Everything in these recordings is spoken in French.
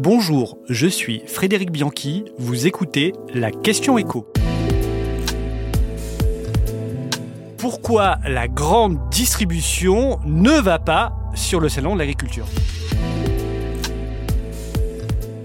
Bonjour, je suis Frédéric Bianchi, vous écoutez la question écho. Pourquoi la grande distribution ne va pas sur le salon de l'agriculture?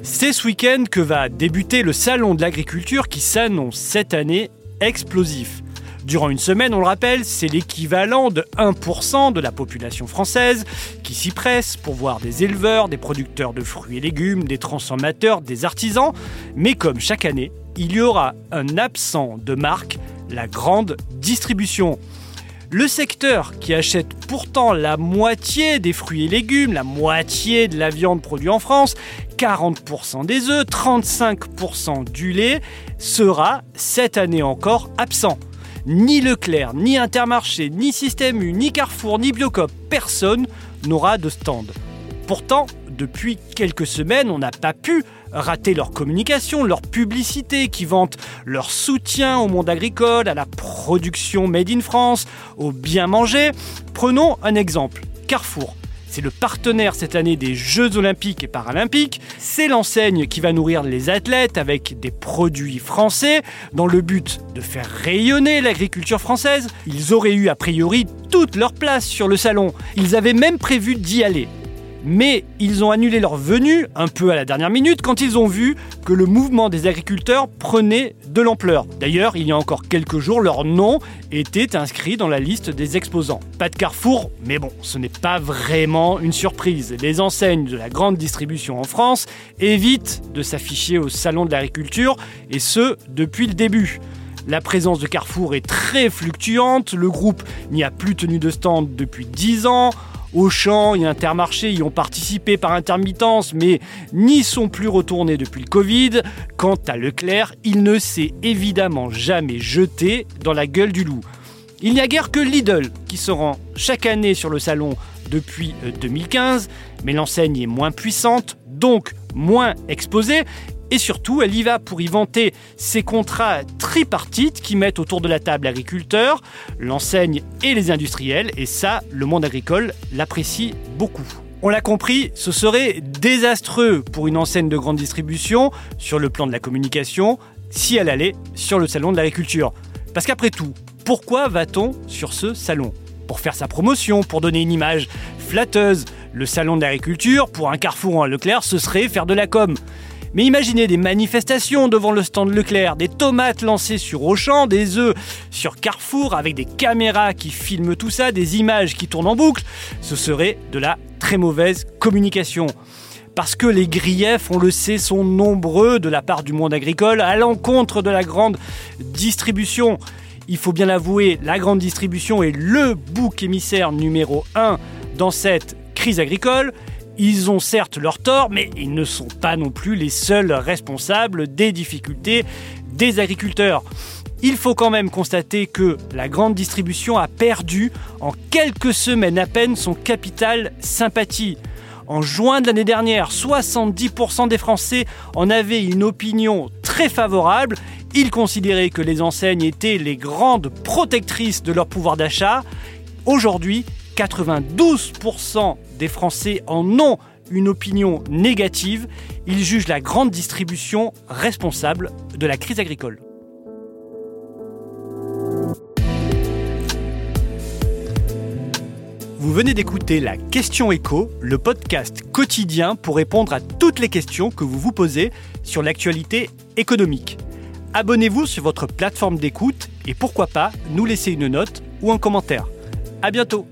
C'est ce week-end que va débuter le salon de l'agriculture qui s'annonce cette année explosif. Durant une semaine, on le rappelle, c'est l'équivalent de 1% de la population française qui s'y presse pour voir des éleveurs, des producteurs de fruits et légumes, des transformateurs, des artisans. Mais comme chaque année, il y aura un absent de marque, la grande distribution. Le secteur qui achète pourtant la moitié des fruits et légumes, la moitié de la viande produite en France, 40% des œufs, 35% du lait, sera cette année encore absent. Ni Leclerc, ni Intermarché, ni Système U, ni Carrefour, ni Biocop, personne n'aura de stand. Pourtant, depuis quelques semaines, on n'a pas pu rater leur communication, leur publicité qui vante leur soutien au monde agricole, à la production made in France, au bien manger. Prenons un exemple. Carrefour. C'est le partenaire cette année des Jeux olympiques et paralympiques. C'est l'enseigne qui va nourrir les athlètes avec des produits français dans le but de faire rayonner l'agriculture française. Ils auraient eu a priori toute leur place sur le salon. Ils avaient même prévu d'y aller mais ils ont annulé leur venue un peu à la dernière minute quand ils ont vu que le mouvement des agriculteurs prenait de l'ampleur. D'ailleurs, il y a encore quelques jours, leur nom était inscrit dans la liste des exposants. Pas de carrefour, mais bon, ce n'est pas vraiment une surprise. Les enseignes de la grande distribution en France évitent de s'afficher au salon de l'agriculture, et ce, depuis le début. La présence de Carrefour est très fluctuante, le groupe n'y a plus tenu de stand depuis 10 ans, Auchan et Intermarché y ont participé par intermittence, mais n'y sont plus retournés depuis le Covid. Quant à Leclerc, il ne s'est évidemment jamais jeté dans la gueule du loup. Il n'y a guère que Lidl qui se rend chaque année sur le salon depuis 2015, euh, mais l'enseigne est moins puissante, donc moins exposée, et surtout, elle y va pour y vanter ses contrats tripartites qui mettent autour de la table l'agriculteur, l'enseigne et les industriels. Et ça, le monde agricole l'apprécie beaucoup. On l'a compris, ce serait désastreux pour une enseigne de grande distribution sur le plan de la communication si elle allait sur le salon de l'agriculture. Parce qu'après tout, pourquoi va-t-on sur ce salon? Pour faire sa promotion, pour donner une image flatteuse. Le salon de l'agriculture, pour un Carrefour ou un Leclerc, ce serait faire de la com. Mais imaginez des manifestations devant le stand Leclerc, des tomates lancées sur Auchan, des œufs sur Carrefour avec des caméras qui filment tout ça, des images qui tournent en boucle. Ce serait de la très mauvaise communication. Parce que les griefs, on le sait, sont nombreux de la part du monde agricole à l'encontre de la grande distribution. Il faut bien l'avouer, la grande distribution est le bouc émissaire numéro 1 dans cette crise agricole. Ils ont certes leur tort, mais ils ne sont pas non plus les seuls responsables des difficultés des agriculteurs. Il faut quand même constater que la grande distribution a perdu en quelques semaines à peine son capital sympathie. En juin de l'année dernière, 70% des Français en avaient une opinion très favorable. Ils considéraient que les enseignes étaient les grandes protectrices de leur pouvoir d'achat. Aujourd'hui, 92% des Français en ont une opinion négative. Ils jugent la grande distribution responsable de la crise agricole. Vous venez d'écouter la Question Écho, le podcast quotidien pour répondre à toutes les questions que vous vous posez sur l'actualité économique. Abonnez-vous sur votre plateforme d'écoute et pourquoi pas nous laisser une note ou un commentaire. À bientôt